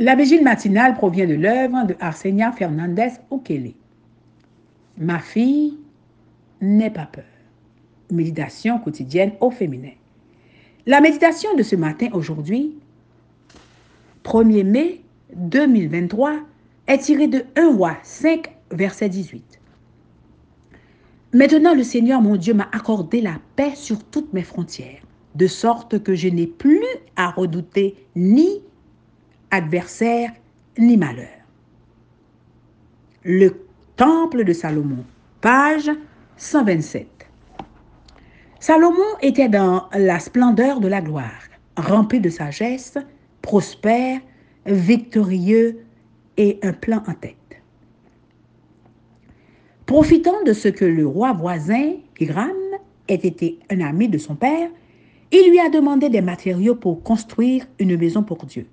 La vigile matinale provient de l'œuvre de Arsenia Fernandez Okele. Ma fille, n'aie pas peur. Méditation quotidienne au féminin. La méditation de ce matin, aujourd'hui, 1er mai 2023, est tirée de 1 roi 5, verset 18. Maintenant, le Seigneur mon Dieu m'a accordé la paix sur toutes mes frontières, de sorte que je n'ai plus à redouter ni adversaire ni malheur. Le Temple de Salomon, page 127. Salomon était dans la splendeur de la gloire, rempli de sagesse, prospère, victorieux et un plan en tête. Profitant de ce que le roi voisin, Hiram, ait été un ami de son père, il lui a demandé des matériaux pour construire une maison pour Dieu.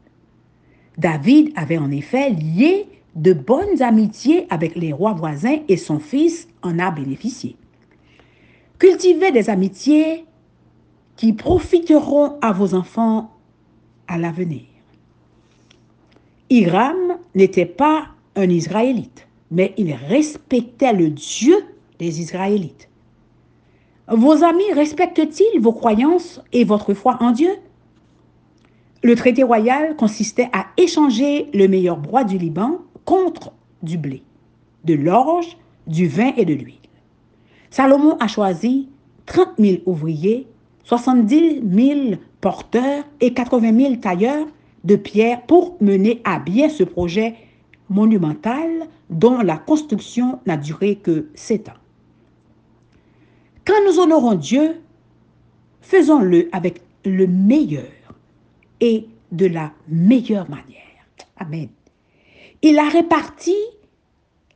David avait en effet lié de bonnes amitiés avec les rois voisins et son fils en a bénéficié. Cultivez des amitiés qui profiteront à vos enfants à l'avenir. Hiram n'était pas un Israélite, mais il respectait le Dieu des Israélites. Vos amis respectent-ils vos croyances et votre foi en Dieu? Le traité royal consistait à échanger le meilleur bois du Liban contre du blé, de l'orge, du vin et de l'huile. Salomon a choisi 30 000 ouvriers, 70 000 porteurs et 80 000 tailleurs de pierre pour mener à bien ce projet monumental dont la construction n'a duré que sept ans. Quand nous honorons Dieu, faisons-le avec le meilleur et de la meilleure manière. Amen. Il a réparti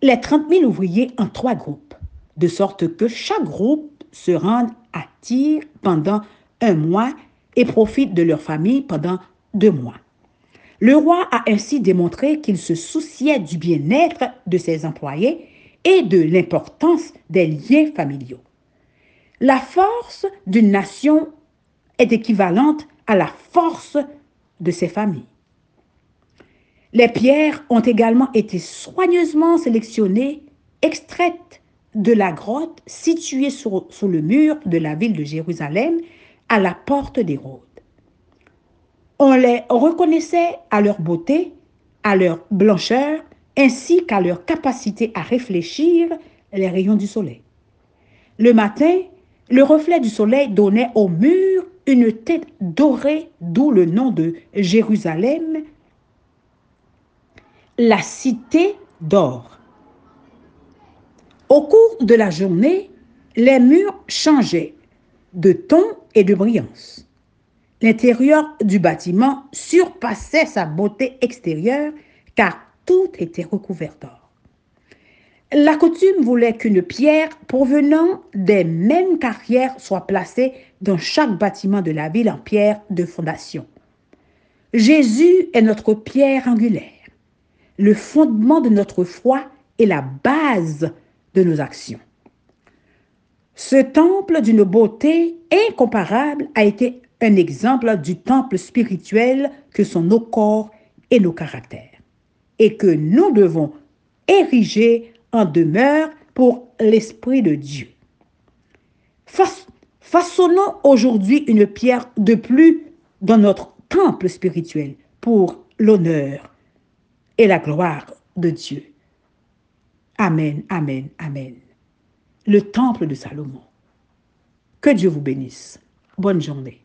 les 30 000 ouvriers en trois groupes, de sorte que chaque groupe se rende à Tyr pendant un mois et profite de leur famille pendant deux mois. Le roi a ainsi démontré qu'il se souciait du bien-être de ses employés et de l'importance des liens familiaux. La force d'une nation est équivalente à la force de ses familles. Les pierres ont également été soigneusement sélectionnées, extraites de la grotte située sur, le mur de la ville de Jérusalem à la porte d'Hérode. On les reconnaissait à leur beauté, à leur blancheur, ainsi qu'à leur capacité à réfléchir les rayons du soleil. Le matin, le reflet du soleil donnait au mur une tête dorée, d'où le nom de Jérusalem, la cité d'or. Au cours de la journée, les murs changeaient de ton et de brillance. L'intérieur du bâtiment surpassait sa beauté extérieure car tout était recouvert d'or. La coutume voulait qu'une pierre provenant des mêmes carrières soit placée dans chaque bâtiment de la ville en pierre de fondation. Jésus est notre pierre angulaire, le fondement de notre foi et la base de nos actions. Ce temple d'une beauté incomparable a été un exemple du temple spirituel que sont nos corps et nos caractères, et que nous devons ériger en demeure pour l'Esprit de Dieu. Façonnons aujourd'hui une pierre de plus dans notre temple spirituel pour l'honneur et la gloire de Dieu. Amen, amen, amen. Le temple de Salomon. Que Dieu vous bénisse. Bonne journée.